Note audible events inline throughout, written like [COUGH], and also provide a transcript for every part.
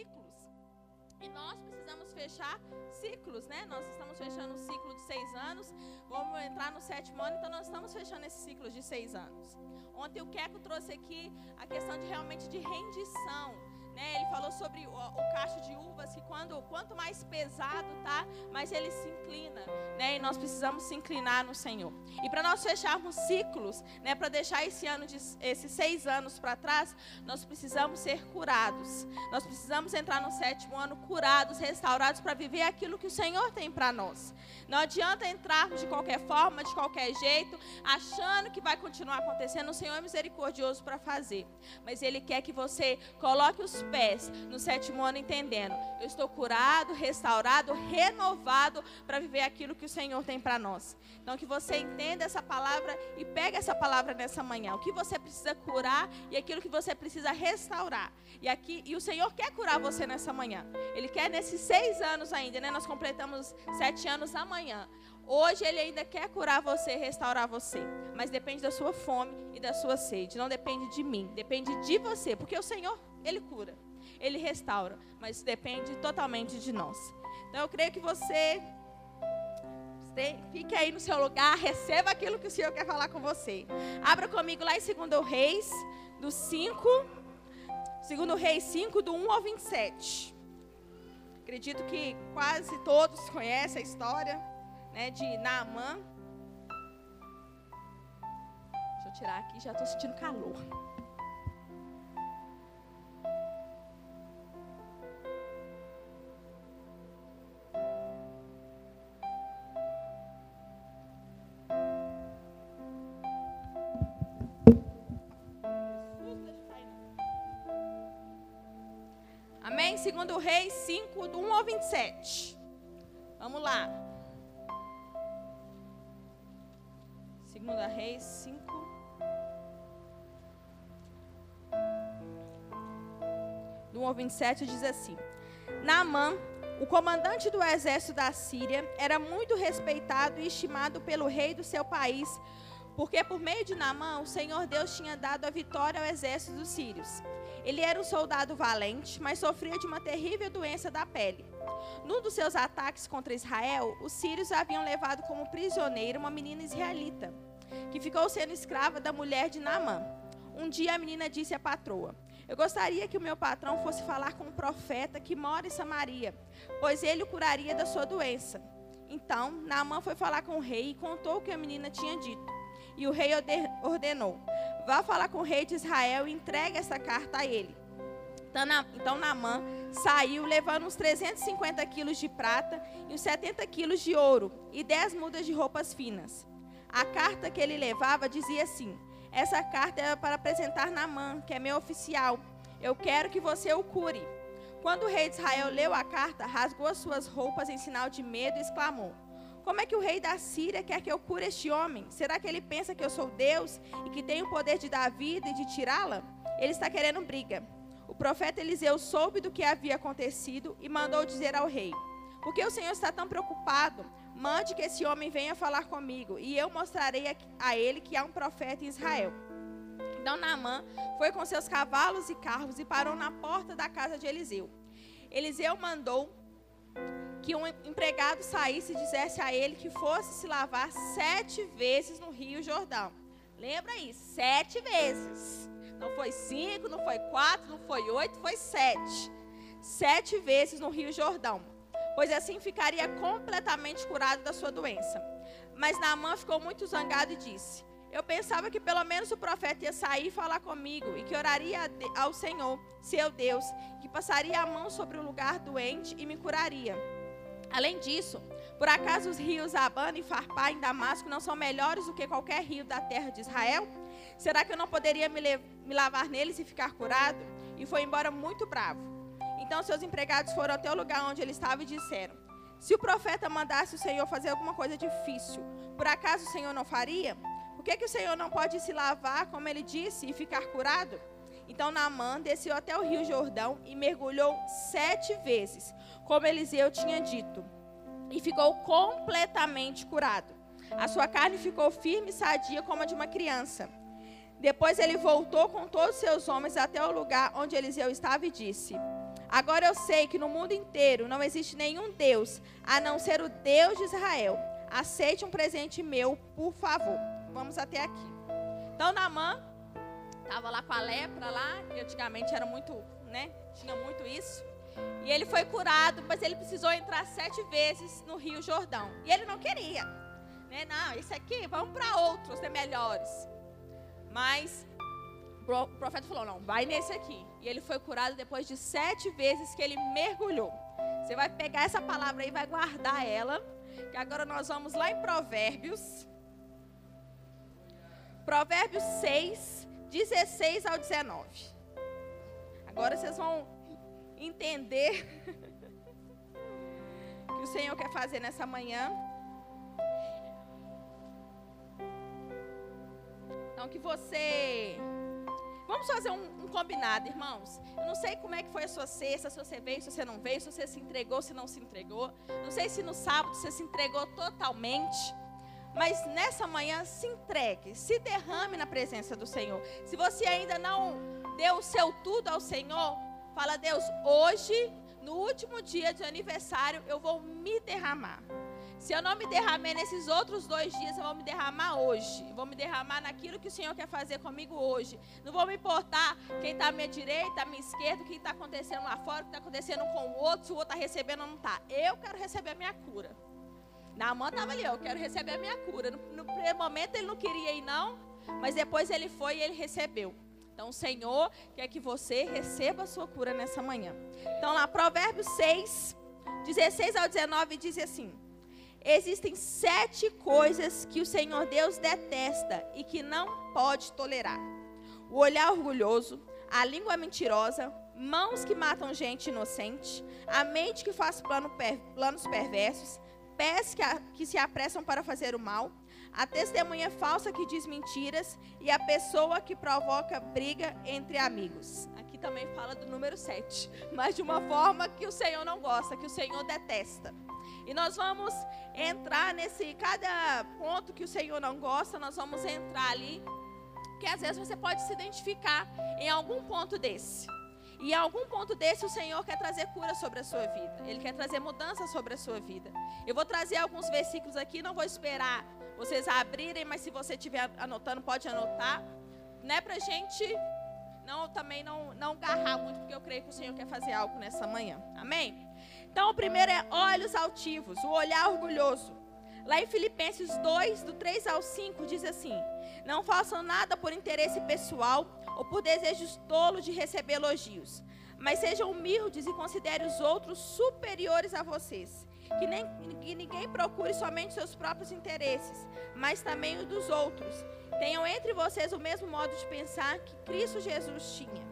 ciclos. E nós precisamos fechar ciclos, né? Nós estamos fechando o ciclo de seis anos, vamos entrar no sétimo ano, então nós estamos fechando esse ciclo de seis anos. Ontem o Queco trouxe aqui a questão de realmente de rendição. Né? Ele falou sobre o, o, cacho de uvas, que quando, quanto mais pesado tá, mais ele se inclina. Né? E nós precisamos se inclinar no Senhor. E para nós fecharmos ciclos, né? para deixar esse ano de, esses seis anos para trás, nós precisamos ser curados. Nós precisamos entrar no sétimo ano curados, restaurados, para viver aquilo que o Senhor tem para nós. Não adianta entrarmos de qualquer forma, de qualquer jeito, achando que vai continuar acontecendo. O Senhor é misericordioso para fazer. Mas Ele quer que você coloque os pés no sétimo ano entendendo. Eu estou curado, restaurado, renovado para viver aquilo que o Senhor tem para nós. Então que você entenda essa palavra e pegue essa palavra nessa manhã. O que você precisa curar e aquilo que você precisa restaurar. E aqui e o Senhor quer curar você nessa manhã. Ele quer nesses seis anos ainda, né? Nós completamos sete anos amanhã. Hoje ele ainda quer curar você, restaurar você, mas depende da sua fome e da sua sede. Não depende de mim, depende de você, porque o Senhor ele cura, Ele restaura, mas depende totalmente de nós. Então eu creio que você fique aí no seu lugar, receba aquilo que o Senhor quer falar com você. Abra comigo lá em 2 Reis, do 5, 2 Reis 5, do 1 ao 27. Acredito que quase todos conhecem a história né, de Naamã. Deixa eu tirar aqui, já estou sentindo calor. Reis 5, do 1 ao 27. Vamos lá. Segunda Reis 5. Do 1 ao 27 diz assim: Naamã, o comandante do exército da Síria, era muito respeitado e estimado pelo rei do seu país, porque por meio de Naamã o Senhor Deus tinha dado a vitória ao exército dos sírios. Ele era um soldado valente, mas sofria de uma terrível doença da pele. Num dos seus ataques contra Israel, os sírios haviam levado como prisioneira uma menina israelita, que ficou sendo escrava da mulher de Naamã. Um dia a menina disse à patroa: Eu gostaria que o meu patrão fosse falar com um profeta que mora em Samaria, pois ele o curaria da sua doença. Então, Naamã foi falar com o rei e contou o que a menina tinha dito. E o rei ordenou: Vá falar com o rei de Israel e entregue essa carta a ele. Então, então Naamã saiu levando uns 350 quilos de prata e uns 70 quilos de ouro e 10 mudas de roupas finas. A carta que ele levava dizia assim: Essa carta é para apresentar Naamã, que é meu oficial. Eu quero que você o cure. Quando o rei de Israel leu a carta, rasgou as suas roupas em sinal de medo e exclamou: como é que o rei da Síria quer que eu cure este homem? Será que ele pensa que eu sou Deus e que tenho o poder de dar vida e de tirá-la? Ele está querendo briga. O profeta Eliseu soube do que havia acontecido e mandou dizer ao rei: Por que o Senhor está tão preocupado? Mande que esse homem venha falar comigo, e eu mostrarei a ele que há um profeta em Israel. Então Naamã foi com seus cavalos e carros e parou na porta da casa de Eliseu. Eliseu mandou que um empregado saísse e dissesse a ele que fosse se lavar sete vezes no Rio Jordão. Lembra aí, sete vezes. Não foi cinco, não foi quatro, não foi oito, foi sete. Sete vezes no Rio Jordão. Pois assim ficaria completamente curado da sua doença. Mas Naamã ficou muito zangado e disse: Eu pensava que pelo menos o profeta ia sair e falar comigo e que oraria ao Senhor, seu Deus, que passaria a mão sobre o lugar doente e me curaria. Além disso, por acaso os rios Abana e Farpá em Damasco não são melhores do que qualquer rio da terra de Israel? Será que eu não poderia me, me lavar neles e ficar curado? E foi embora muito bravo. Então seus empregados foram até o lugar onde ele estava e disseram: Se o profeta mandasse o Senhor fazer alguma coisa difícil, por acaso o Senhor não faria? Por que, que o Senhor não pode se lavar, como ele disse, e ficar curado? Então Naamã desceu até o rio Jordão e mergulhou sete vezes, como Eliseu tinha dito, e ficou completamente curado. A sua carne ficou firme e sadia como a de uma criança. Depois ele voltou com todos os seus homens até o lugar onde Eliseu estava e disse: Agora eu sei que no mundo inteiro não existe nenhum Deus a não ser o Deus de Israel. Aceite um presente meu, por favor. Vamos até aqui. Então, Namã estava lá com a lepra lá, que antigamente era muito, né? Tinha muito isso. E ele foi curado, mas ele precisou entrar sete vezes no Rio Jordão. E ele não queria. Né? Não, esse aqui, vamos para outros, né, melhores. Mas o profeta falou: não, vai nesse aqui. E ele foi curado depois de sete vezes que ele mergulhou. Você vai pegar essa palavra aí e vai guardar ela. Que agora nós vamos lá em Provérbios. Provérbios 6, 16 ao 19. Agora vocês vão entender [LAUGHS] o que o Senhor quer fazer nessa manhã. Então que você Vamos fazer um, um, combinado, irmãos. Eu não sei como é que foi a sua sexta, se você veio, se você não veio, se você se entregou, se não se entregou. Não sei se no sábado você se entregou totalmente. Mas nessa manhã se entregue, se derrame na presença do Senhor. Se você ainda não deu o seu tudo ao Senhor, fala, Deus, hoje, no último dia de aniversário, eu vou me derramar. Se eu não me derramei nesses outros dois dias, eu vou me derramar hoje. vou me derramar naquilo que o Senhor quer fazer comigo hoje. Não vou me importar quem está à minha direita, à minha esquerda, o que está acontecendo lá fora, o que está acontecendo com o outro, se o outro está recebendo ou não está. Eu quero receber a minha cura. Na mão estava ali, eu quero receber a minha cura. No, no primeiro momento ele não queria ir, não, mas depois ele foi e ele recebeu. Então o Senhor quer que você receba a sua cura nessa manhã. Então lá, Provérbios 6, 16 ao 19 diz assim. Existem sete coisas que o Senhor Deus detesta e que não pode tolerar: o olhar orgulhoso, a língua mentirosa, mãos que matam gente inocente, a mente que faz plano per, planos perversos, pés que, a, que se apressam para fazer o mal, a testemunha falsa que diz mentiras e a pessoa que provoca briga entre amigos. Aqui também fala do número 7, mas de uma forma que o Senhor não gosta, que o Senhor detesta. E nós vamos entrar nesse cada ponto que o Senhor não gosta, nós vamos entrar ali, que às vezes você pode se identificar em algum ponto desse. E em algum ponto desse o Senhor quer trazer cura sobre a sua vida. Ele quer trazer mudança sobre a sua vida. Eu vou trazer alguns versículos aqui, não vou esperar vocês abrirem, mas se você estiver anotando, pode anotar. Não é pra gente não também não não garrar muito, porque eu creio que o Senhor quer fazer algo nessa manhã. Amém? Então, o primeiro é olhos altivos, o olhar orgulhoso. Lá em Filipenses 2, do 3 ao 5, diz assim: Não façam nada por interesse pessoal ou por desejos tolos de receber elogios, mas sejam humildes e considerem os outros superiores a vocês. Que, nem, que ninguém procure somente seus próprios interesses, mas também os dos outros. Tenham entre vocês o mesmo modo de pensar que Cristo Jesus tinha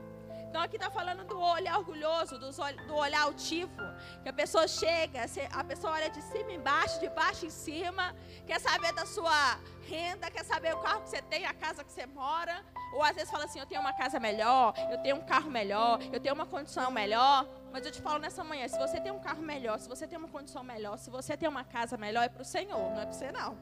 então aqui está falando do olhar orgulhoso, do olhar altivo, que a pessoa chega, a pessoa olha de cima embaixo, de baixo em cima, quer saber da sua renda, quer saber o carro que você tem, a casa que você mora, ou às vezes fala assim, eu tenho uma casa melhor, eu tenho um carro melhor, eu tenho uma condição melhor. Mas eu te falo nessa manhã, se você tem um carro melhor, se você tem uma condição melhor, se você tem uma casa melhor, é para o Senhor, não é para você não.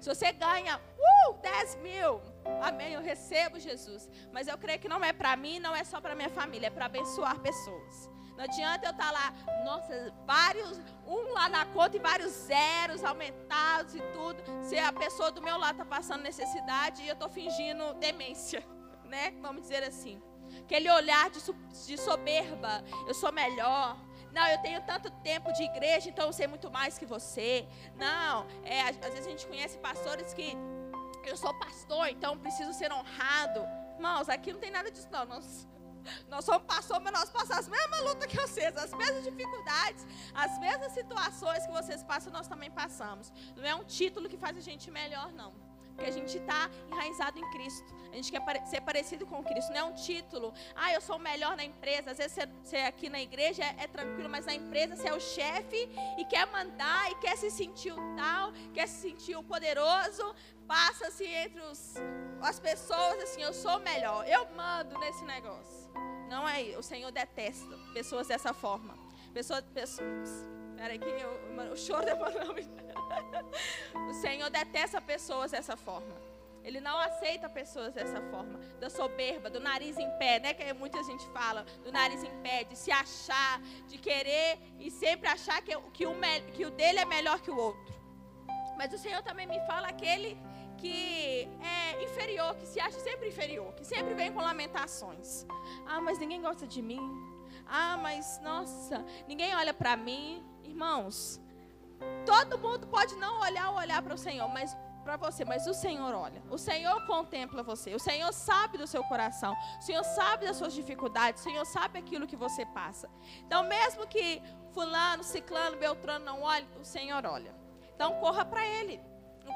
Se você ganha uh, 10 mil, amém, eu recebo Jesus. Mas eu creio que não é para mim, não é só para minha família, é para abençoar pessoas. Não adianta eu estar tá lá, nossa, vários, um lá na conta e vários zeros aumentados e tudo. Se a pessoa do meu lado está passando necessidade e eu estou fingindo demência, [LAUGHS] né? Vamos dizer assim. Aquele olhar de, de soberba, eu sou melhor, não, eu tenho tanto tempo de igreja, então eu sei muito mais que você. Não, é, às vezes a gente conhece pastores que eu sou pastor, então preciso ser honrado. Irmãos, aqui não tem nada disso, não. Nós, nós somos pastores, mas nós passamos a mesma luta que vocês, as mesmas dificuldades, as mesmas situações que vocês passam, nós também passamos. Não é um título que faz a gente melhor, não. Porque a gente está enraizado em Cristo. A gente quer ser parecido com Cristo. Não é um título. Ah, eu sou o melhor na empresa. Às vezes você, aqui na igreja é, é, tranquilo, mas na empresa você é o chefe e quer mandar e quer se sentir o tal, quer se sentir o poderoso. Passa-se entre os, as pessoas assim, eu sou o melhor. Eu mando nesse negócio. Não é, o Senhor detesta pessoas dessa forma. Pessoas, pessoas Peraí que eu, o choro da [LAUGHS] O Senhor detesta pessoas dessa forma. Ele não aceita pessoas dessa forma, da soberba, do nariz em pé, né? Que muita gente fala, do nariz em pé, de se achar, de querer e sempre achar que, que, o, que o dele é melhor que o outro. Mas o Senhor também me fala aquele que é inferior, que se acha sempre inferior, que sempre vem com lamentações. Ah, mas ninguém gosta de mim. Ah, mas nossa, ninguém olha para mim. Irmãos, todo mundo pode não olhar ou olhar para o Senhor, mas para você, mas o Senhor olha. O Senhor contempla você. O Senhor sabe do seu coração. O Senhor sabe das suas dificuldades. O Senhor sabe aquilo que você passa. Então, mesmo que fulano, ciclano, beltrano não olhe, o Senhor olha. Então, corra para Ele.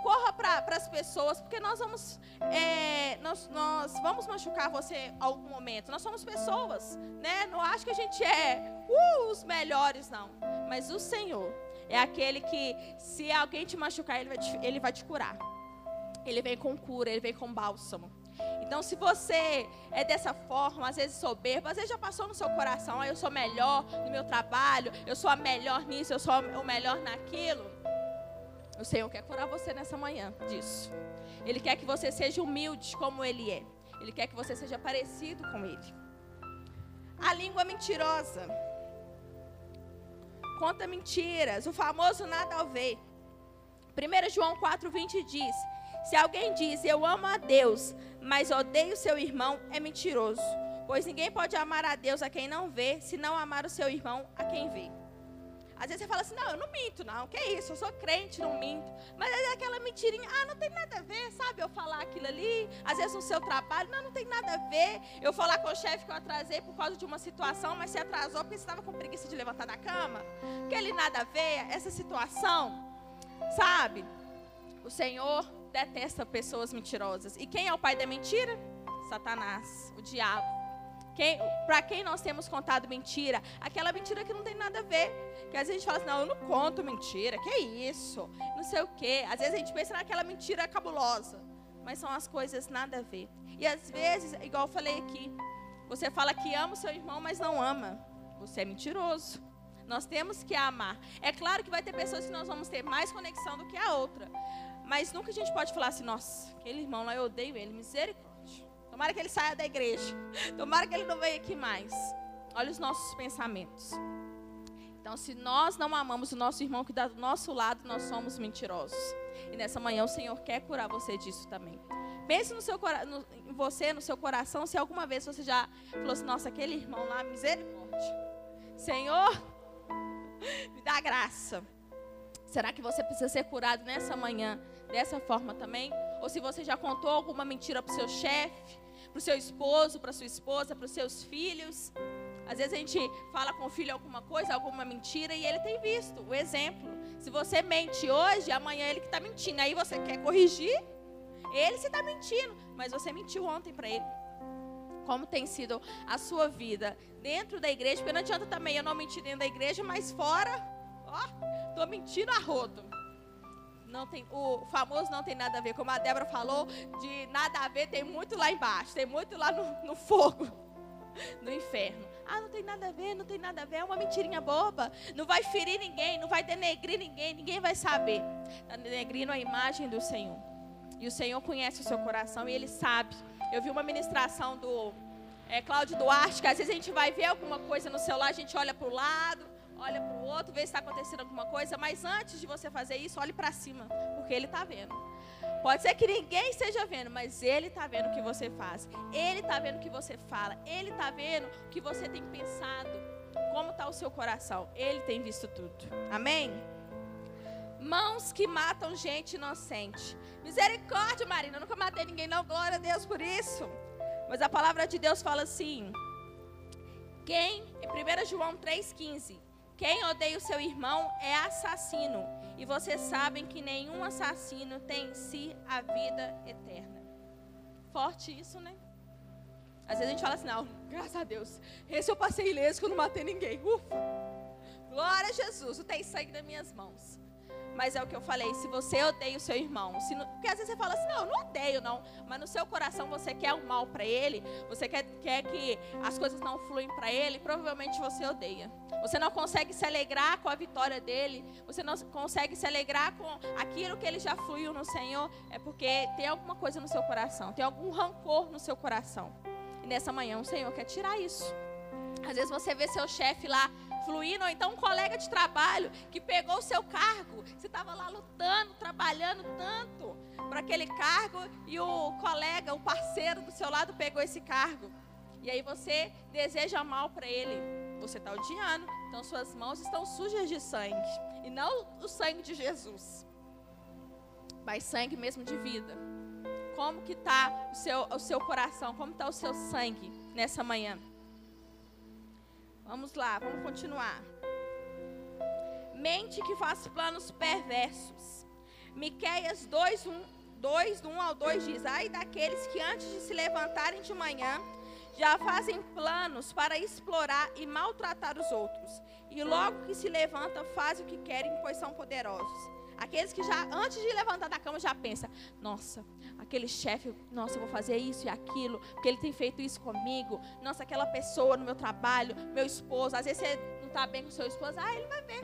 Corra para as pessoas, porque nós vamos, é, nós, nós vamos machucar você em algum momento. Nós somos pessoas, né? Não acho que a gente é uh, os melhores, não. Mas o Senhor, é aquele que, se alguém te machucar, ele vai te, ele vai te curar. Ele vem com cura, ele vem com bálsamo. Então, se você é dessa forma, às vezes soberbo, às vezes já passou no seu coração, ah, eu sou melhor no meu trabalho, eu sou a melhor nisso, eu sou o melhor naquilo. O Senhor quer curar você nessa manhã disso. Ele quer que você seja humilde como Ele é. Ele quer que você seja parecido com Ele. A língua mentirosa conta mentiras, o famoso nada a ver. 1 João 4,20 diz: Se alguém diz eu amo a Deus, mas odeio seu irmão, é mentiroso. Pois ninguém pode amar a Deus a quem não vê, se não amar o seu irmão a quem vê. Às vezes você fala assim, não, eu não minto, não. Que isso? Eu sou crente, não minto. Mas é aquela mentirinha, ah, não tem nada a ver, sabe? Eu falar aquilo ali, às vezes no seu trabalho, não, não tem nada a ver. Eu falar com o chefe que eu atrasei por causa de uma situação, mas se atrasou porque você estava com preguiça de levantar da cama. Aquele nada a ver, essa situação, sabe? O Senhor detesta pessoas mentirosas. E quem é o pai da mentira? Satanás, o diabo. Quem, para quem nós temos contado mentira? Aquela mentira que não tem nada a ver. Que às vezes a gente fala assim, não, eu não conto mentira, que isso? Não sei o quê. Às vezes a gente pensa naquela mentira cabulosa. Mas são as coisas nada a ver. E às vezes, igual eu falei aqui, você fala que ama o seu irmão, mas não ama. Você é mentiroso. Nós temos que amar. É claro que vai ter pessoas que nós vamos ter mais conexão do que a outra. Mas nunca a gente pode falar assim, nossa, aquele irmão lá eu odeio ele, misericórdia. Tomara que ele saia da igreja. Tomara que ele não venha aqui mais. Olha os nossos pensamentos. Então, se nós não amamos o nosso irmão que está do nosso lado, nós somos mentirosos. E nessa manhã o Senhor quer curar você disso também. Pense no seu, no, em você, no seu coração, se alguma vez você já falou assim, nossa, aquele irmão lá, misericórdia. Senhor, me dá graça. Será que você precisa ser curado nessa manhã, dessa forma também? Ou se você já contou alguma mentira para o seu chefe, para o seu esposo, para sua esposa, para os seus filhos. Às vezes a gente fala com o filho alguma coisa, alguma mentira, e ele tem visto o exemplo. Se você mente hoje, amanhã ele que está mentindo. Aí você quer corrigir, ele se está mentindo, mas você mentiu ontem para ele. Como tem sido a sua vida dentro da igreja, porque não adianta também eu não mentir dentro da igreja, mas fora, ó, estou mentindo a rodo não tem, o famoso não tem nada a ver, como a Débora falou, de nada a ver, tem muito lá embaixo, tem muito lá no, no fogo, [LAUGHS] no inferno. Ah, não tem nada a ver, não tem nada a ver, é uma mentirinha boba. Não vai ferir ninguém, não vai denegrir ninguém, ninguém vai saber. Está denegrindo a imagem do Senhor. E o Senhor conhece o seu coração e Ele sabe. Eu vi uma ministração do é, Cláudio Duarte, que às vezes a gente vai ver alguma coisa no celular, a gente olha para o lado, olha para o outro, vê se está acontecendo alguma coisa, mas antes de você fazer isso, olhe para cima, porque ele está vendo. Pode ser que ninguém esteja vendo, mas ele está vendo o que você faz. Ele está vendo o que você fala. Ele está vendo o que você tem pensado. Como está o seu coração. Ele tem visto tudo. Amém? Mãos que matam gente inocente. Misericórdia, Marina. Eu nunca matei ninguém, não. Glória a Deus por isso. Mas a palavra de Deus fala assim. Quem, em 1 João 3,15, quem odeia o seu irmão é assassino. E vocês sabem que nenhum assassino tem em si a vida eterna. Forte isso, né? Às vezes a gente fala assim, não, graças a Deus. Esse eu passei ileso que eu não matei ninguém. Ufa. Glória a Jesus, não tem sangue nas minhas mãos. Mas é o que eu falei, se você odeia o seu irmão, se não, porque às vezes você fala assim, não, eu não odeio não, mas no seu coração você quer o mal para ele, você quer, quer que as coisas não fluem para ele, provavelmente você odeia. Você não consegue se alegrar com a vitória dele, você não consegue se alegrar com aquilo que ele já fluiu no Senhor, é porque tem alguma coisa no seu coração, tem algum rancor no seu coração. E nessa manhã o Senhor quer tirar isso. Às vezes você vê seu chefe lá fluindo, ou então um colega de trabalho que pegou o seu cargo. Você estava lá lutando, trabalhando tanto para aquele cargo e o colega, o parceiro do seu lado pegou esse cargo. E aí você deseja mal para ele. Você está odiando, então suas mãos estão sujas de sangue. E não o sangue de Jesus, mas sangue mesmo de vida. Como que está o seu, o seu coração? Como está o seu sangue nessa manhã? Vamos lá, vamos continuar. Mente que faz planos perversos. Miqueias 2, 1, 2, 1 ao 2 diz: Ai daqueles que antes de se levantarem de manhã já fazem planos para explorar e maltratar os outros. E logo que se levantam, fazem o que querem, pois são poderosos. Aqueles que já, antes de levantar da cama, já pensa: nossa, aquele chefe, nossa, eu vou fazer isso e aquilo, porque ele tem feito isso comigo. Nossa, aquela pessoa no meu trabalho, meu esposo. Às vezes você não está bem com seu esposo, ah, ele vai ver.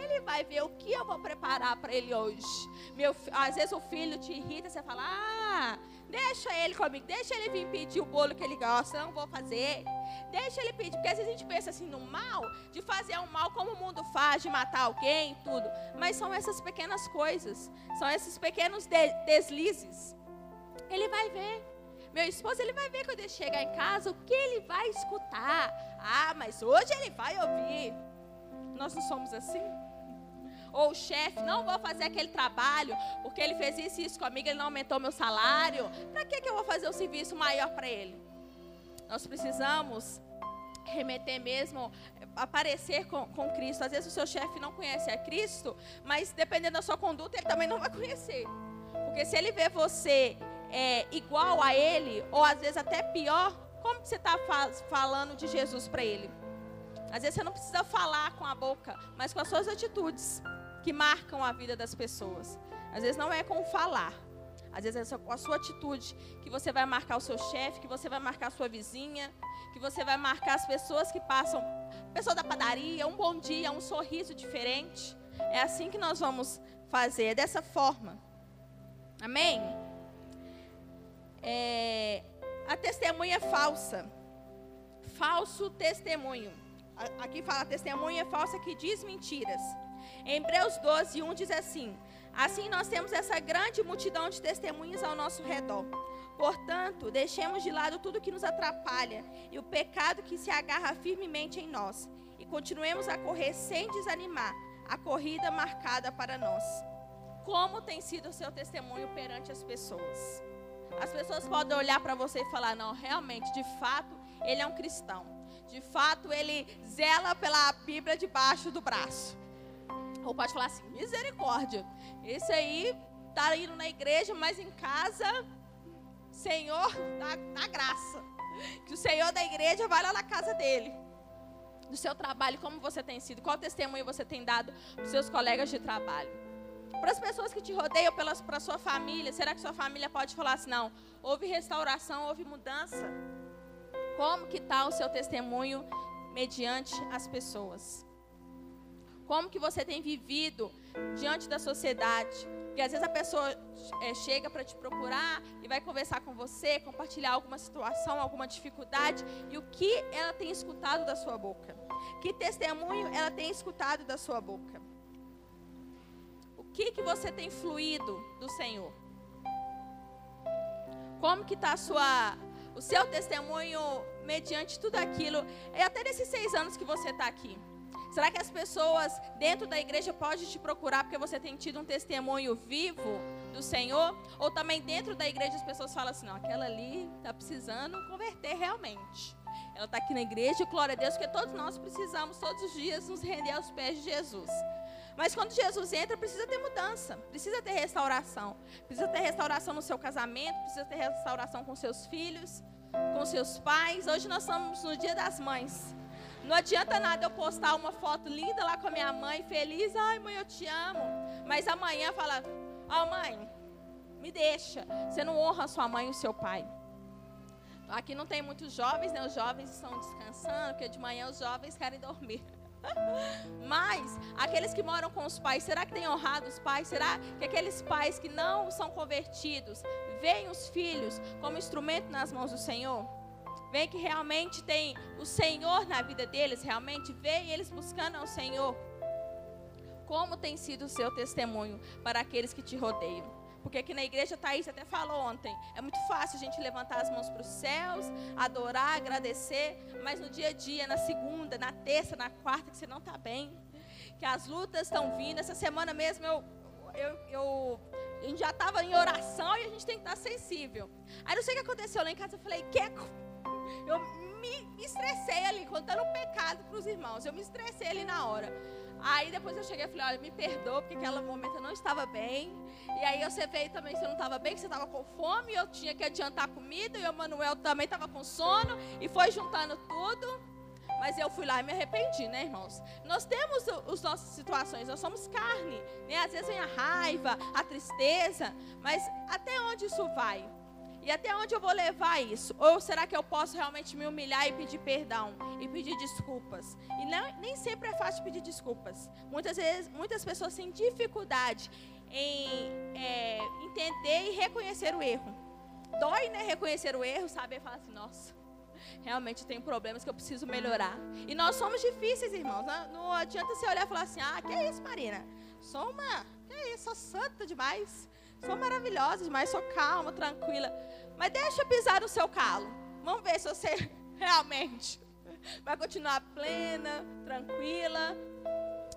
Ele vai ver o que eu vou preparar para ele hoje. Meu, às vezes o filho te irrita, você fala: ah, deixa ele comigo, deixa ele vir pedir o bolo que ele gosta, não vou fazer. Deixa ele pedir, porque às vezes a gente pensa assim no mal, de fazer um mal como o mundo faz, de matar alguém, tudo. Mas são essas pequenas coisas, são esses pequenos de deslizes. Ele vai ver. Meu esposo, ele vai ver quando ele chegar em casa o que ele vai escutar. Ah, mas hoje ele vai ouvir. Nós não somos assim? Ou o chefe, não vou fazer aquele trabalho, porque ele fez isso e isso comigo, ele não aumentou meu salário. Para que, que eu vou fazer um serviço maior para ele? Nós precisamos remeter mesmo, aparecer com, com Cristo. Às vezes o seu chefe não conhece a Cristo, mas dependendo da sua conduta, ele também não vai conhecer. Porque se ele vê você é, igual a ele, ou às vezes até pior, como que você está falando de Jesus para ele? Às vezes você não precisa falar com a boca, mas com as suas atitudes que marcam a vida das pessoas. Às vezes não é com falar, às vezes é com a sua atitude que você vai marcar o seu chefe, que você vai marcar a sua vizinha, que você vai marcar as pessoas que passam, pessoa da padaria, um bom dia, um sorriso diferente. É assim que nós vamos fazer, é dessa forma. Amém? É, a testemunha falsa. Falso testemunho. Aqui fala testemunha falsa que diz mentiras. Em Hebreus 12, 1 diz assim: Assim nós temos essa grande multidão de testemunhas ao nosso redor. Portanto, deixemos de lado tudo que nos atrapalha e o pecado que se agarra firmemente em nós, e continuemos a correr sem desanimar a corrida marcada para nós. Como tem sido o seu testemunho perante as pessoas? As pessoas podem olhar para você e falar: não, realmente, de fato, ele é um cristão. De fato, ele zela pela Bíblia debaixo do braço. Ou pode falar assim: misericórdia. Esse aí está indo na igreja, mas em casa, Senhor, dá, graça. Que o Senhor da igreja vai lá na casa dele. Do seu trabalho, como você tem sido, qual testemunho você tem dado para os seus colegas de trabalho. Para as pessoas que te rodeiam, para a sua família, será que sua família pode falar assim, não, houve restauração, houve mudança? Como que está o seu testemunho mediante as pessoas? Como que você tem vivido diante da sociedade? Porque às vezes a pessoa é, chega para te procurar e vai conversar com você, compartilhar alguma situação, alguma dificuldade, e o que ela tem escutado da sua boca? Que testemunho ela tem escutado da sua boca? O que que você tem fluído do Senhor? Como que está sua, o seu testemunho mediante tudo aquilo? É até nesses seis anos que você está aqui. Será que as pessoas dentro da igreja podem te procurar porque você tem tido um testemunho vivo do Senhor? Ou também dentro da igreja as pessoas falam assim: não, aquela ali está precisando converter realmente. Ela está aqui na igreja, glória a Deus, porque todos nós precisamos todos os dias nos render aos pés de Jesus. Mas quando Jesus entra, precisa ter mudança, precisa ter restauração. Precisa ter restauração no seu casamento, precisa ter restauração com seus filhos, com seus pais. Hoje nós estamos no Dia das Mães. Não adianta nada eu postar uma foto linda lá com a minha mãe, feliz, ai mãe, eu te amo. Mas amanhã fala: Ó oh, mãe, me deixa. Você não honra sua mãe e o seu pai. Aqui não tem muitos jovens, né? Os jovens estão descansando, porque de manhã os jovens querem dormir. [LAUGHS] Mas aqueles que moram com os pais, será que têm honrado os pais? Será que aqueles pais que não são convertidos veem os filhos como instrumento nas mãos do Senhor? Vê que realmente tem o Senhor na vida deles, realmente vê eles buscando ao Senhor. Como tem sido o seu testemunho para aqueles que te rodeiam? Porque aqui na igreja, Thaís até falou ontem, é muito fácil a gente levantar as mãos para os céus, adorar, agradecer, mas no dia a dia, na segunda, na terça, na quarta, que você não está bem, que as lutas estão vindo. Essa semana mesmo eu, eu, eu a gente já estava em oração e a gente tem que estar sensível. Aí não sei o que aconteceu lá em casa, eu falei, Queco, eu me, estressei ali, contando um pecado para os irmãos, eu me estressei ali na hora. Aí depois eu cheguei e falei, olha, me perdoa, porque aquele momento eu não estava bem. E aí você veio também, você não estava bem, que você estava com fome, eu tinha que adiantar comida, e o Manuel também estava com sono, e foi juntando tudo. Mas eu fui lá e me arrependi, né, irmãos? Nós temos as nossas situações, nós somos carne, né? Às vezes vem a raiva, a tristeza, mas até onde isso vai? E até onde eu vou levar isso? Ou será que eu posso realmente me humilhar e pedir perdão e pedir desculpas? E não, nem sempre é fácil pedir desculpas. Muitas vezes, muitas pessoas têm dificuldade em é, entender e reconhecer o erro. Dói, né? Reconhecer o erro, saber falar assim, nossa, realmente tem problemas que eu preciso melhorar. E nós somos difíceis, irmãos. Não, adianta você olhar e falar assim, ah, que é isso, Marina? Sou uma, que é isso, sou santa demais. Sou maravilhosa demais, sou calma, tranquila. Mas deixa pisar no seu calo. Vamos ver se você [LAUGHS] realmente vai continuar plena, tranquila.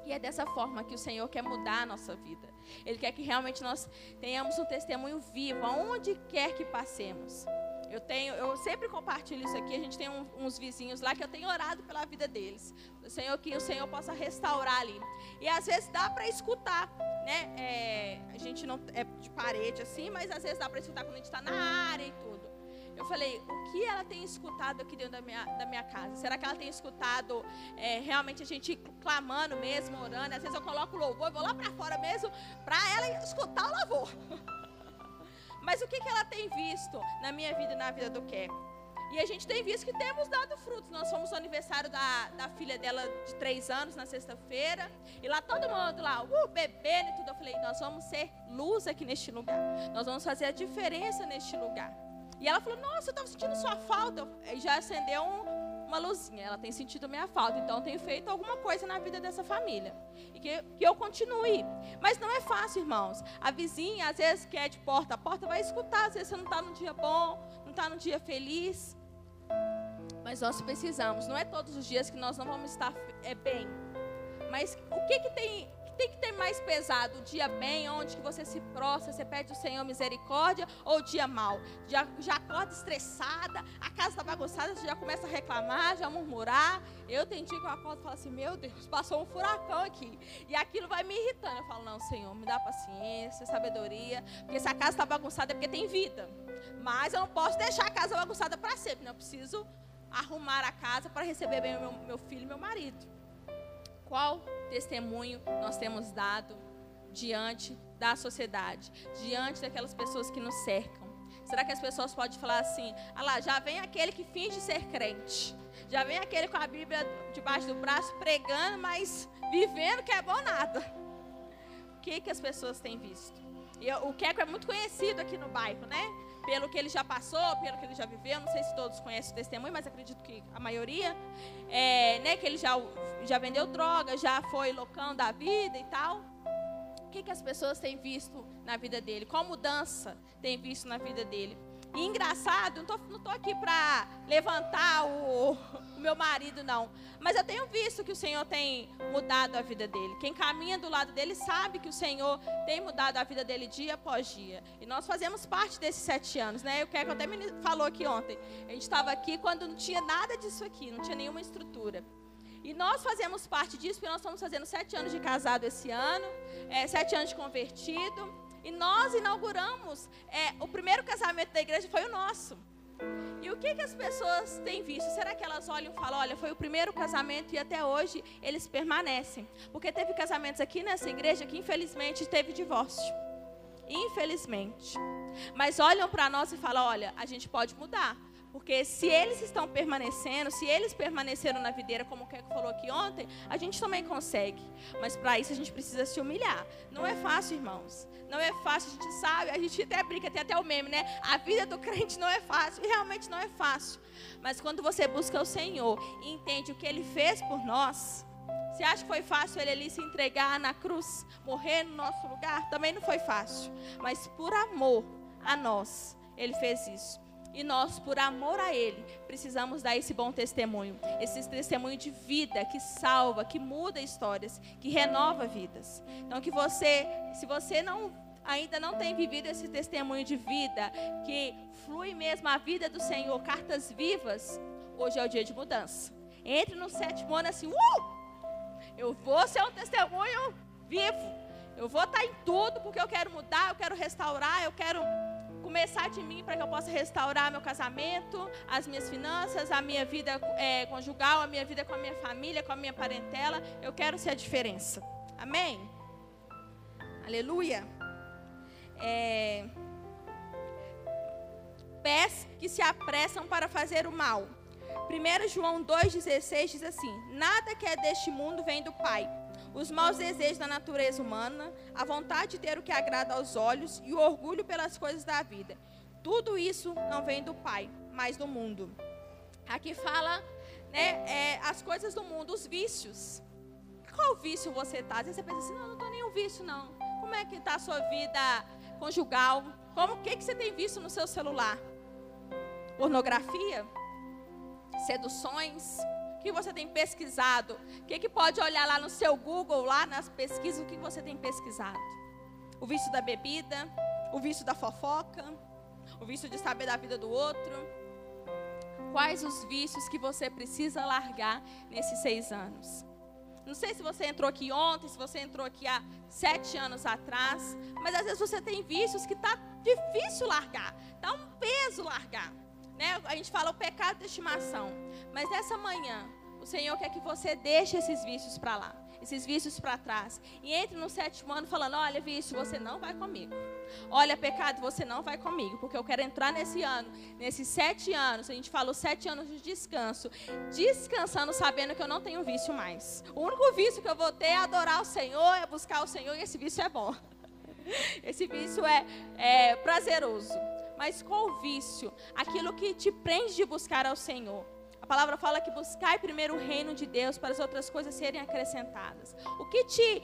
E é dessa forma que o Senhor quer mudar a nossa vida. Ele quer que realmente nós tenhamos um testemunho vivo, aonde quer que passemos. Eu tenho, eu sempre compartilho isso aqui. A gente tem um, uns vizinhos lá que eu tenho orado pela vida deles. O Senhor que o Senhor possa restaurar ali. E às vezes dá para escutar, né? É, a gente não é de parede assim, mas às vezes dá para escutar quando a gente está na área e tudo. Eu falei, o que ela tem escutado aqui dentro da minha, da minha casa? Será que ela tem escutado é, realmente a gente clamando mesmo, orando? Às vezes eu coloco o louvor vou lá para fora mesmo para ela escutar o louvor. [LAUGHS] Mas o que, que ela tem visto na minha vida e na vida do Ké? E a gente tem visto que temos dado frutos. Nós fomos no aniversário da, da filha dela de três anos na sexta-feira. E lá todo mundo lá, uh, bebendo e tudo. Eu falei, nós vamos ser luz aqui neste lugar. Nós vamos fazer a diferença neste lugar. E ela falou, nossa, eu estava sentindo sua falta. E já acendeu um, uma luzinha. Ela tem sentido minha falta. Então, eu tenho feito alguma coisa na vida dessa família. E que, que eu continue. Mas não é fácil, irmãos. A vizinha, às vezes, quer de porta a porta, vai escutar. Às vezes, você não está num dia bom, não está num dia feliz. Mas nós precisamos. Não é todos os dias que nós não vamos estar é, bem. Mas o que, que tem tem que ter mais pesado? O dia bem, onde que você se prostra, você pede o Senhor misericórdia, ou o dia mal? Já, já acorda estressada, a casa está bagunçada, você já começa a reclamar, já murmurar. Eu tenho dia que eu acordo e falo assim, meu Deus, passou um furacão aqui. E aquilo vai me irritando. Eu falo, não, Senhor, me dá paciência, sabedoria, porque se a casa está bagunçada é porque tem vida. Mas eu não posso deixar a casa bagunçada para sempre, né? Eu preciso arrumar a casa para receber bem o meu, meu filho e meu marido. Qual testemunho nós temos dado diante da sociedade, diante daquelas pessoas que nos cercam? Será que as pessoas podem falar assim: ah lá, já vem aquele que finge ser crente, já vem aquele com a Bíblia debaixo do braço pregando, mas vivendo que é bom nada? O que, que as pessoas têm visto? E o Queco é muito conhecido aqui no bairro, né? Pelo que ele já passou, pelo que ele já viveu. Não sei se todos conhecem o testemunho, mas acredito que a maioria. É, né, que ele já, já vendeu droga, já foi loucão da vida e tal. O que, que as pessoas têm visto na vida dele? Qual mudança tem visto na vida dele? E engraçado, não tô, não tô aqui para levantar o, meu marido, não. Mas eu tenho visto que o Senhor tem mudado a vida dele. Quem caminha do lado dele sabe que o Senhor tem mudado a vida dele dia após dia. E nós fazemos parte desses sete anos, né? Eu quero que até me falou aqui ontem. A gente estava aqui quando não tinha nada disso aqui, não tinha nenhuma estrutura. E nós fazemos parte disso, porque nós estamos fazendo sete anos de casado esse ano, é, sete anos de convertido. E nós inauguramos, é, o primeiro casamento da igreja foi o nosso. E o que, que as pessoas têm visto? Será que elas olham e falam: olha, foi o primeiro casamento e até hoje eles permanecem? Porque teve casamentos aqui nessa igreja que infelizmente teve divórcio. Infelizmente. Mas olham para nós e falam: olha, a gente pode mudar. Porque se eles estão permanecendo, se eles permaneceram na videira, como o Keco falou aqui ontem, a gente também consegue. Mas para isso a gente precisa se humilhar. Não é fácil, irmãos. Não é fácil, a gente sabe, a gente até brinca, tem até o meme, né? A vida do crente não é fácil, e realmente não é fácil. Mas quando você busca o Senhor e entende o que Ele fez por nós, você acha que foi fácil ele ali se entregar na cruz, morrer no nosso lugar? Também não foi fácil. Mas por amor a nós, ele fez isso. E nós, por amor a Ele, precisamos dar esse bom testemunho. Esse testemunho de vida que salva, que muda histórias, que renova vidas. Então, que você, se você não ainda não tem vivido esse testemunho de vida, que flui mesmo a vida do Senhor, cartas vivas, hoje é o dia de mudança. Entre no sétimo ano assim, uh! Eu vou ser um testemunho vivo. Eu vou estar em tudo porque eu quero mudar, eu quero restaurar, eu quero começar de mim para que eu possa restaurar meu casamento, as minhas finanças, a minha vida é, conjugal, a minha vida com a minha família, com a minha parentela. Eu quero ser a diferença. Amém? Aleluia. É, pés que se apressam para fazer o mal. 1 João 2,16 diz assim: Nada que é deste mundo vem do Pai os maus desejos da natureza humana, a vontade de ter o que agrada aos olhos e o orgulho pelas coisas da vida. Tudo isso não vem do Pai, mas do mundo. Aqui fala né, é, as coisas do mundo, os vícios. Qual vício você está? Às vezes você pensa assim, não, não estou nenhum vício, não. Como é que está a sua vida conjugal? Como que, que você tem visto no seu celular? Pornografia? Seduções? Que você tem pesquisado? O que, pode olhar lá no seu Google, lá nas pesquisas, o que você tem pesquisado? O vício da bebida, o vício da fofoca, o vício de saber da vida do outro. Quais os vícios que você precisa largar nesses seis anos? Não sei se você entrou aqui ontem, se você entrou aqui há sete anos atrás, mas às vezes você tem vícios que está difícil largar, está um peso largar. Né? A gente fala o pecado de estimação. Mas nessa manhã, o Senhor quer que você deixe esses vícios para lá, esses vícios para trás. E entre no sétimo ano falando: olha, vício, você não vai comigo. Olha, pecado, você não vai comigo, porque eu quero entrar nesse ano, nesses sete anos. A gente falou sete anos de descanso, descansando, sabendo que eu não tenho vício mais. O único vício que eu vou ter é adorar o Senhor, é buscar o Senhor, e esse vício é bom. [LAUGHS] Esse vício é, é prazeroso. Mas qual vício? Aquilo que te prende de buscar ao Senhor. A palavra fala que buscai primeiro o reino de Deus para as outras coisas serem acrescentadas. O que te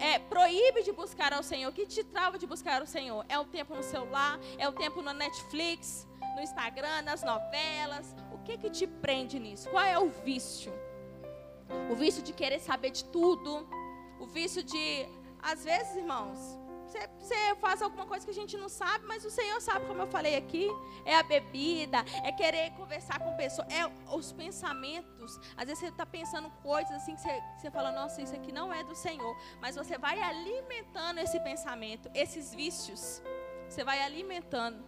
é, proíbe de buscar ao Senhor, o que te trava de buscar ao Senhor? É o tempo no celular, é o tempo no Netflix, no Instagram, nas novelas. O que que te prende nisso? Qual é o vício? O vício de querer saber de tudo. O vício de, às vezes, irmãos, você, você, faz alguma coisa que a gente não sabe, mas o Senhor sabe, como eu falei aqui. É a bebida, é querer conversar com pessoas, é os pensamentos. Às vezes você está pensando coisas assim que você, você fala, nossa, isso aqui não é do Senhor. Mas você vai alimentando esse pensamento, esses vícios. Você vai alimentando.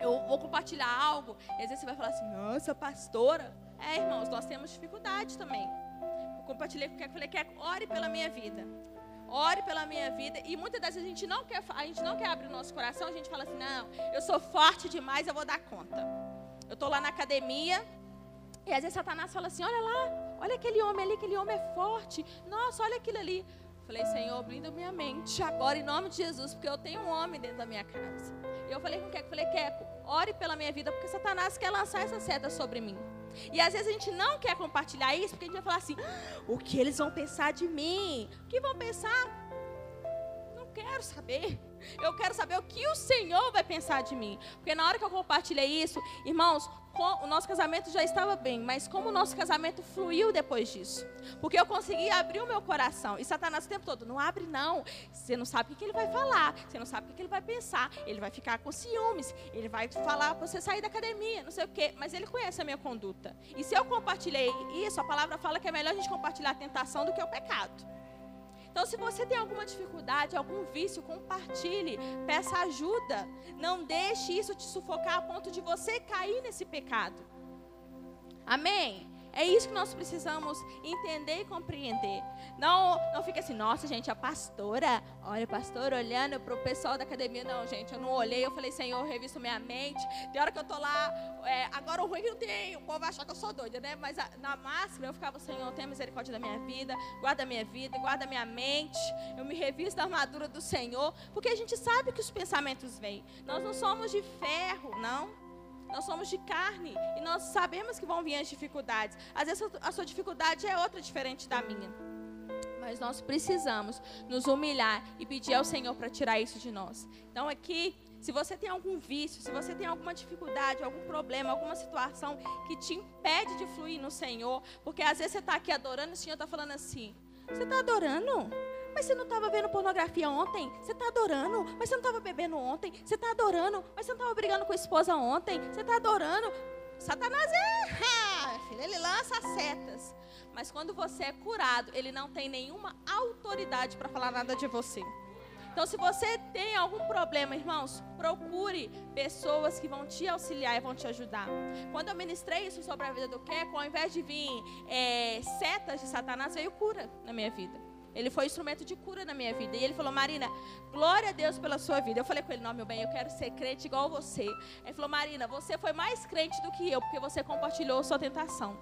Eu vou compartilhar algo, e às vezes você vai falar assim, nossa, pastora. É, irmãos, nós temos dificuldade também. Eu compartilhei com o que eu falei, que ore pela minha vida ore pela minha vida. E muitas das vezes a gente não quer, a gente não quer abrir o nosso coração, a gente fala assim, não, eu sou forte demais, eu vou dar conta. Eu estou lá na academia, e às vezes Satanás fala assim, olha lá, olha aquele homem ali, aquele homem é forte. Nossa, olha aquilo ali. Falei, Senhor, brinda minha mente agora em nome de Jesus, porque eu tenho um homem dentro da minha casa. E eu falei com o Keco, falei, Keco, ore pela minha vida, porque Satanás quer lançar essa seta sobre mim. E às vezes a gente não quer compartilhar isso, porque a gente vai falar assim: ah, o que eles vão pensar de mim? O que vão pensar? Quero saber. Eu quero saber o que o Senhor vai pensar de mim. Porque na hora que eu compartilhei isso, irmãos, o nosso casamento já estava bem, mas como o nosso casamento fluiu depois disso? Porque eu consegui abrir o meu coração. E Satanás o tempo todo, não abre não. Você não sabe o que ele vai falar, você não sabe o que ele vai pensar. Ele vai ficar com ciúmes, ele vai falar para você sair da academia, não sei o quê. Mas ele conhece a minha conduta. E se eu compartilhei isso, a palavra fala que é melhor a gente compartilhar a tentação do que o pecado. Então, se você tem alguma dificuldade, algum vício, compartilhe, peça ajuda. Não deixe isso te sufocar a ponto de você cair nesse pecado. Amém? É isso que nós precisamos entender e compreender. Não, não fica assim, nossa, gente, a pastora, olha, pastor olhando para o pessoal da academia. Não, gente, eu não olhei, eu falei, Senhor, revisto minha mente. Tem hora que eu tô lá, é, agora o ruim que não tem, o povo achar que eu sou doida, né? Mas a, na máxima eu ficava, Senhor, tenha misericórdia da minha vida, guarda a minha vida, guarda a minha mente. Eu me revisto da armadura do Senhor, porque a gente sabe que os pensamentos vêm. Nós não somos de ferro, não. Nós somos de carne e nós sabemos que vão vir as dificuldades. Às vezes a sua dificuldade é outra diferente da minha. Mas nós precisamos nos humilhar e pedir ao Senhor para tirar isso de nós. Então aqui, se você tem algum vício, se você tem alguma dificuldade, algum problema, alguma situação que te impede de fluir no Senhor, porque às vezes você está aqui adorando e o Senhor está falando assim: Você está adorando? Mas você não estava vendo pornografia ontem? Você está adorando? Mas você não estava bebendo ontem? Você está adorando? Mas você não estava brigando com a esposa ontem? Você está adorando? Satanás é. [LAUGHS] Ele lança setas. Mas quando você é curado, ele não tem nenhuma autoridade para falar nada de você. Então, se você tem algum problema, irmãos, procure pessoas que vão te auxiliar e vão te ajudar. Quando eu ministrei isso sobre a vida do Keco, ao invés de vir é, setas de Satanás, veio cura na minha vida. Ele foi instrumento de cura na minha vida. E ele falou, Marina, glória a Deus pela sua vida. Eu falei com ele, não, meu bem, eu quero ser crente igual você. Ele falou, Marina, você foi mais crente do que eu, porque você compartilhou sua tentação.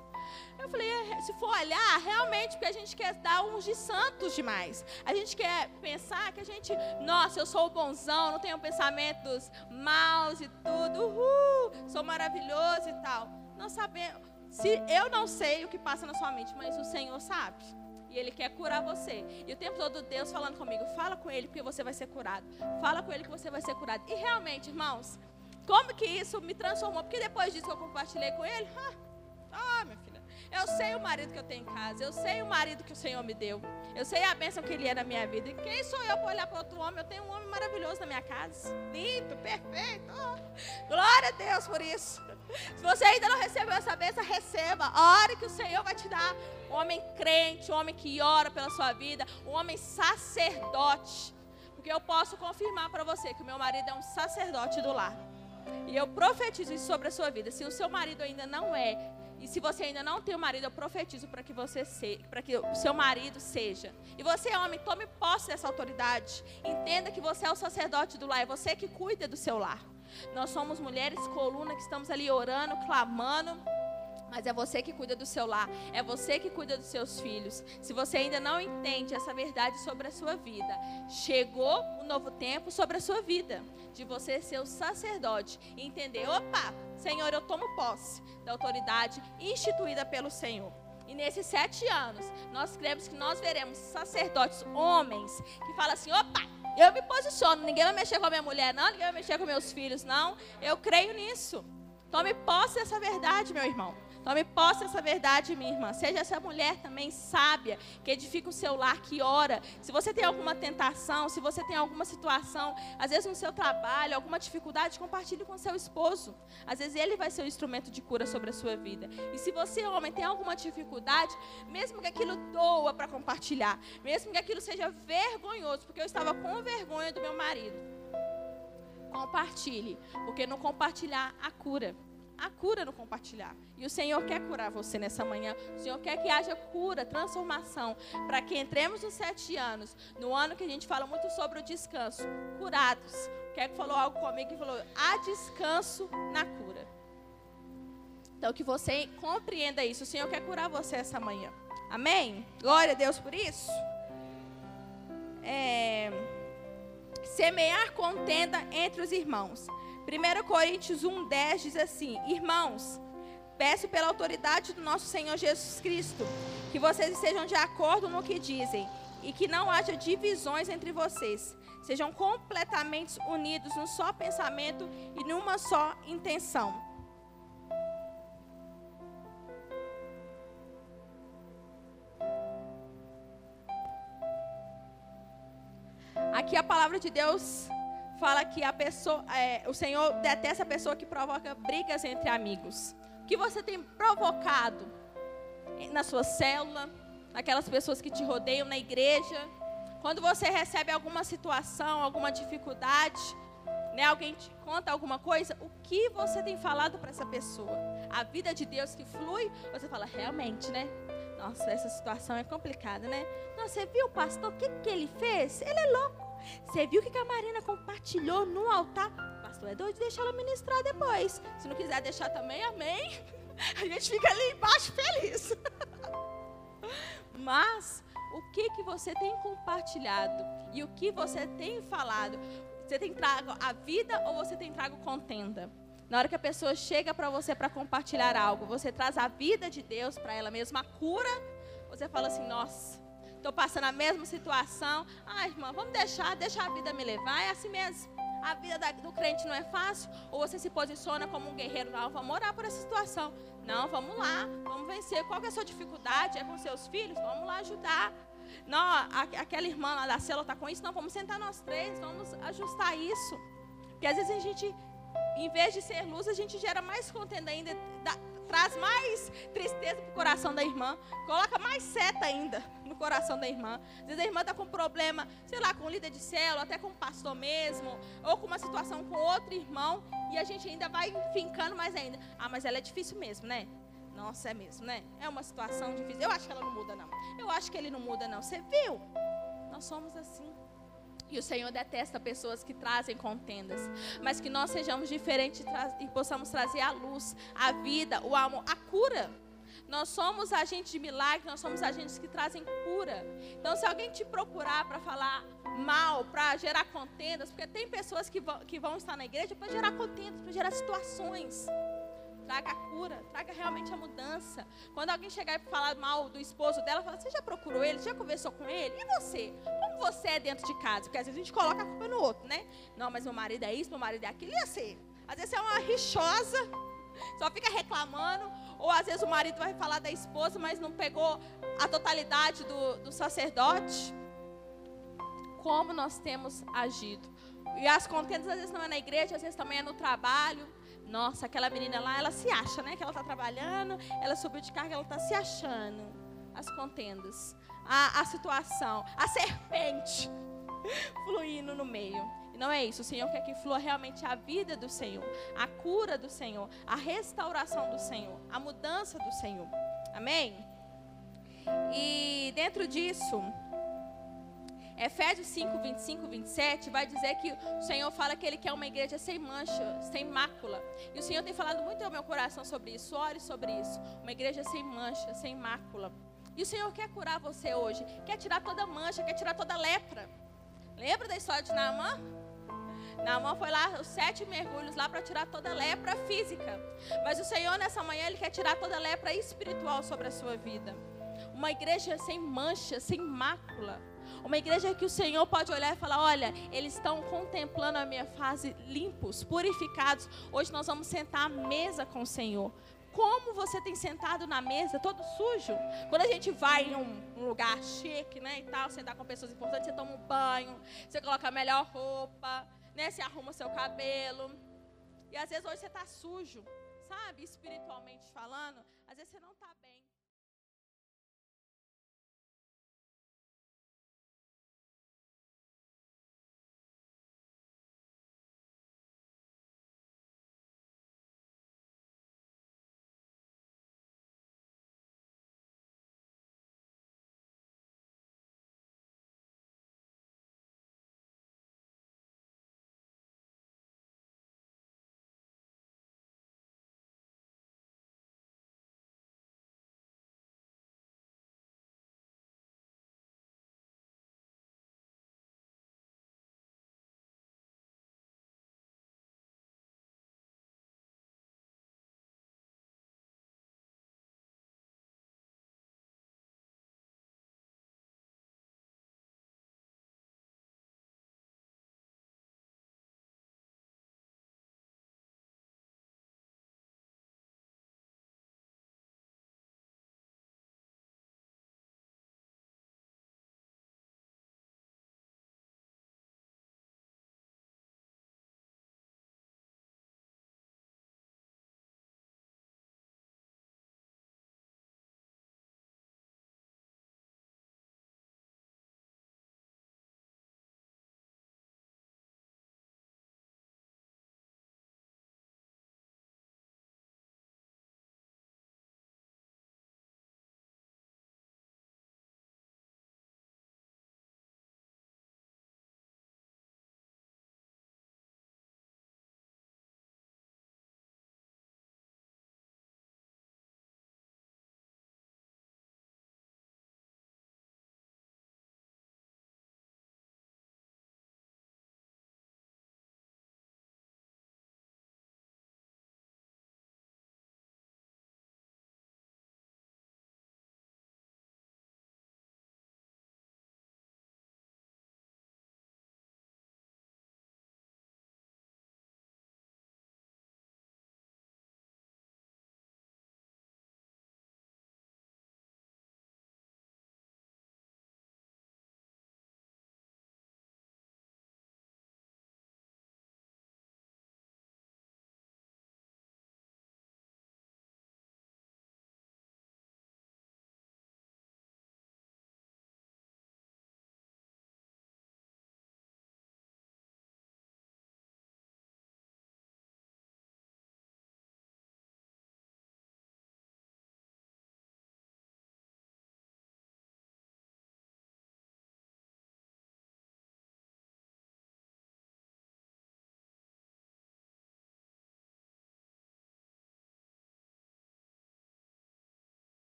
Eu falei, é, se for olhar, realmente, porque a gente quer dar uns de santos demais. A gente quer pensar que a gente, nossa, eu sou o bonzão, não tenho pensamentos maus e tudo, uhul, sou maravilhoso e tal. Não sabemos. Se eu não sei o que passa na sua mente, mas o Senhor sabe. E Ele quer curar você. E o tempo todo Deus falando comigo, fala com Ele porque você vai ser curado. Fala com Ele que você vai ser curado. E realmente, irmãos, como que isso me transformou? Porque depois disso que eu compartilhei com Ele, [LAUGHS] ah, minha filha, eu sei o marido que eu tenho em casa, eu sei o marido que o Senhor me deu, eu sei a bênção que Ele é na minha vida. E quem sou eu para olhar para outro homem? Eu tenho um homem maravilhoso na minha casa, limpo, perfeito. Glória a Deus por isso. Se você ainda não recebeu essa bênção, receba. Ore que o Senhor vai te dar um homem crente, um homem que ora pela sua vida, um homem sacerdote. Porque eu posso confirmar para você que o meu marido é um sacerdote do lar. E eu profetizo isso sobre a sua vida. Se o seu marido ainda não é, e se você ainda não tem um marido, eu profetizo para que você seja, para que o seu marido seja. E você, homem, tome posse dessa autoridade. Entenda que você é o sacerdote do lar, é você que cuida do seu lar. Nós somos mulheres coluna que estamos ali orando, clamando. Mas é você que cuida do seu lar, é você que cuida dos seus filhos. Se você ainda não entende essa verdade sobre a sua vida, chegou um novo tempo sobre a sua vida, de você ser o sacerdote e entender: opa, Senhor, eu tomo posse da autoridade instituída pelo Senhor. E nesses sete anos, nós cremos que nós veremos sacerdotes, homens, que falam assim: opa, eu me posiciono, ninguém vai mexer com a minha mulher, não, ninguém vai mexer com meus filhos, não. Eu creio nisso. Tome posse dessa verdade, meu irmão. Tome posse dessa verdade, minha irmã. Seja essa mulher também sábia, que edifica o seu lar, que ora. Se você tem alguma tentação, se você tem alguma situação, às vezes no seu trabalho, alguma dificuldade, compartilhe com seu esposo. Às vezes ele vai ser o instrumento de cura sobre a sua vida. E se você, homem, tem alguma dificuldade, mesmo que aquilo doa para compartilhar, mesmo que aquilo seja vergonhoso, porque eu estava com vergonha do meu marido, compartilhe, porque no compartilhar a cura a cura no compartilhar. E o Senhor quer curar você nessa manhã. O Senhor quer que haja cura, transformação, para que entremos nos sete anos, no ano que a gente fala muito sobre o descanso, curados. Quer que falou algo comigo que falou: há descanso na cura. Então que você compreenda isso. O Senhor quer curar você essa manhã. Amém? Glória a Deus por isso. É... Semear contenda entre os irmãos. 1 Coríntios 1,10 diz assim: Irmãos, peço pela autoridade do nosso Senhor Jesus Cristo, que vocês estejam de acordo no que dizem e que não haja divisões entre vocês. Sejam completamente unidos num só pensamento e numa só intenção. Aqui a palavra de Deus fala que a pessoa, é, o Senhor detesta a pessoa que provoca brigas entre amigos. O que você tem provocado na sua célula, naquelas pessoas que te rodeiam na igreja? Quando você recebe alguma situação, alguma dificuldade, né, alguém te conta alguma coisa, o que você tem falado para essa pessoa? A vida de Deus que flui, você fala, realmente, né? Nossa, essa situação é complicada, né? Nossa, você viu, pastor, o que, que ele fez? Ele é louco. Você viu o que a Marina compartilhou no altar? Pastor, é doido, deixa ela ministrar depois. Se não quiser deixar também, amém. [LAUGHS] A gente fica ali embaixo feliz. [LAUGHS] Mas o que que você tem compartilhado e o que você tem falado? Você tem trago a vida ou você tem trago contenda? Na hora que a pessoa chega para você para compartilhar algo, você traz a vida de Deus para ela mesma, a cura. Você fala assim: Nossa, estou passando a mesma situação. Ah, irmã, vamos deixar, deixar a vida me levar. É assim mesmo. A vida do crente não é fácil. Ou você se posiciona como um guerreiro, não, vamos orar por essa situação. Não, vamos lá, vamos vencer. Qual é a sua dificuldade? É com seus filhos? Vamos lá ajudar. Não, aquela irmã lá da célula está com isso. Não, vamos sentar nós três, vamos ajustar isso. Porque às vezes a gente, em vez de ser luz, a gente gera mais contenda ainda, traz mais tristeza para o coração da irmã, coloca mais seta ainda no coração da irmã. Às vezes a irmã está com problema, sei lá, com o líder de célula, até com o pastor mesmo, ou com uma situação com outro irmão, e a gente ainda vai fincando mais ainda. Ah, mas ela é difícil mesmo, né? Nossa, é mesmo, né? É uma situação difícil. Eu acho que ela não muda, não. Eu acho que ele não muda, não. Você viu? Nós somos assim. E o Senhor detesta pessoas que trazem contendas. Mas que nós sejamos diferentes e possamos trazer a luz, a vida, o amor, a cura. Nós somos agentes de milagre, nós somos agentes que trazem cura. Então, se alguém te procurar para falar mal, para gerar contendas, porque tem pessoas que vão, que vão estar na igreja para gerar contendas, para gerar situações traga a cura, traga realmente a mudança. Quando alguém chegar e falar mal do esposo dela, fala: Você já procurou ele? Já conversou com ele? E você? Como você é dentro de casa? Porque às vezes a gente coloca a culpa no outro, né? Não, mas meu marido é isso, meu marido é aquilo. E você? Às vezes é uma rixosa, [LAUGHS] só fica reclamando. Ou às vezes o marido vai falar da esposa, mas não pegou a totalidade do, do sacerdote. Como nós temos agido. E as contendas às vezes não é na igreja, às vezes também é no trabalho. Nossa, aquela menina lá, ela se acha, né? Que ela está trabalhando, ela subiu de carga, ela está se achando. As contendas, a, a situação, a serpente [LAUGHS] fluindo no meio. E não é isso. O Senhor quer que flua realmente a vida do Senhor, a cura do Senhor, a restauração do Senhor, a mudança do Senhor. Amém? E dentro disso, Efésios 5, 25, 27 vai dizer que o Senhor fala que Ele quer uma igreja sem mancha, sem mácula. E o Senhor tem falado muito ao meu coração sobre isso. Ore sobre isso. Uma igreja sem mancha, sem mácula. E o Senhor quer curar você hoje. Quer tirar toda mancha, quer tirar toda lepra. Lembra da história de Naamã? Naamã foi lá, os sete mergulhos lá para tirar toda lepra física. Mas o Senhor nessa manhã, Ele quer tirar toda lepra espiritual sobre a sua vida. Uma igreja sem mancha, sem mácula. Uma igreja que o Senhor pode olhar e falar: olha, eles estão contemplando a minha fase limpos, purificados. Hoje nós vamos sentar à mesa com o Senhor. Como você tem sentado na mesa, todo sujo? Quando a gente vai em um, lugar chique, né, e tal, sentar com pessoas importantes, você toma um banho, você coloca a melhor roupa, né, você arruma seu cabelo. E às vezes hoje você está sujo, sabe? Espiritualmente falando, às vezes você não está bem.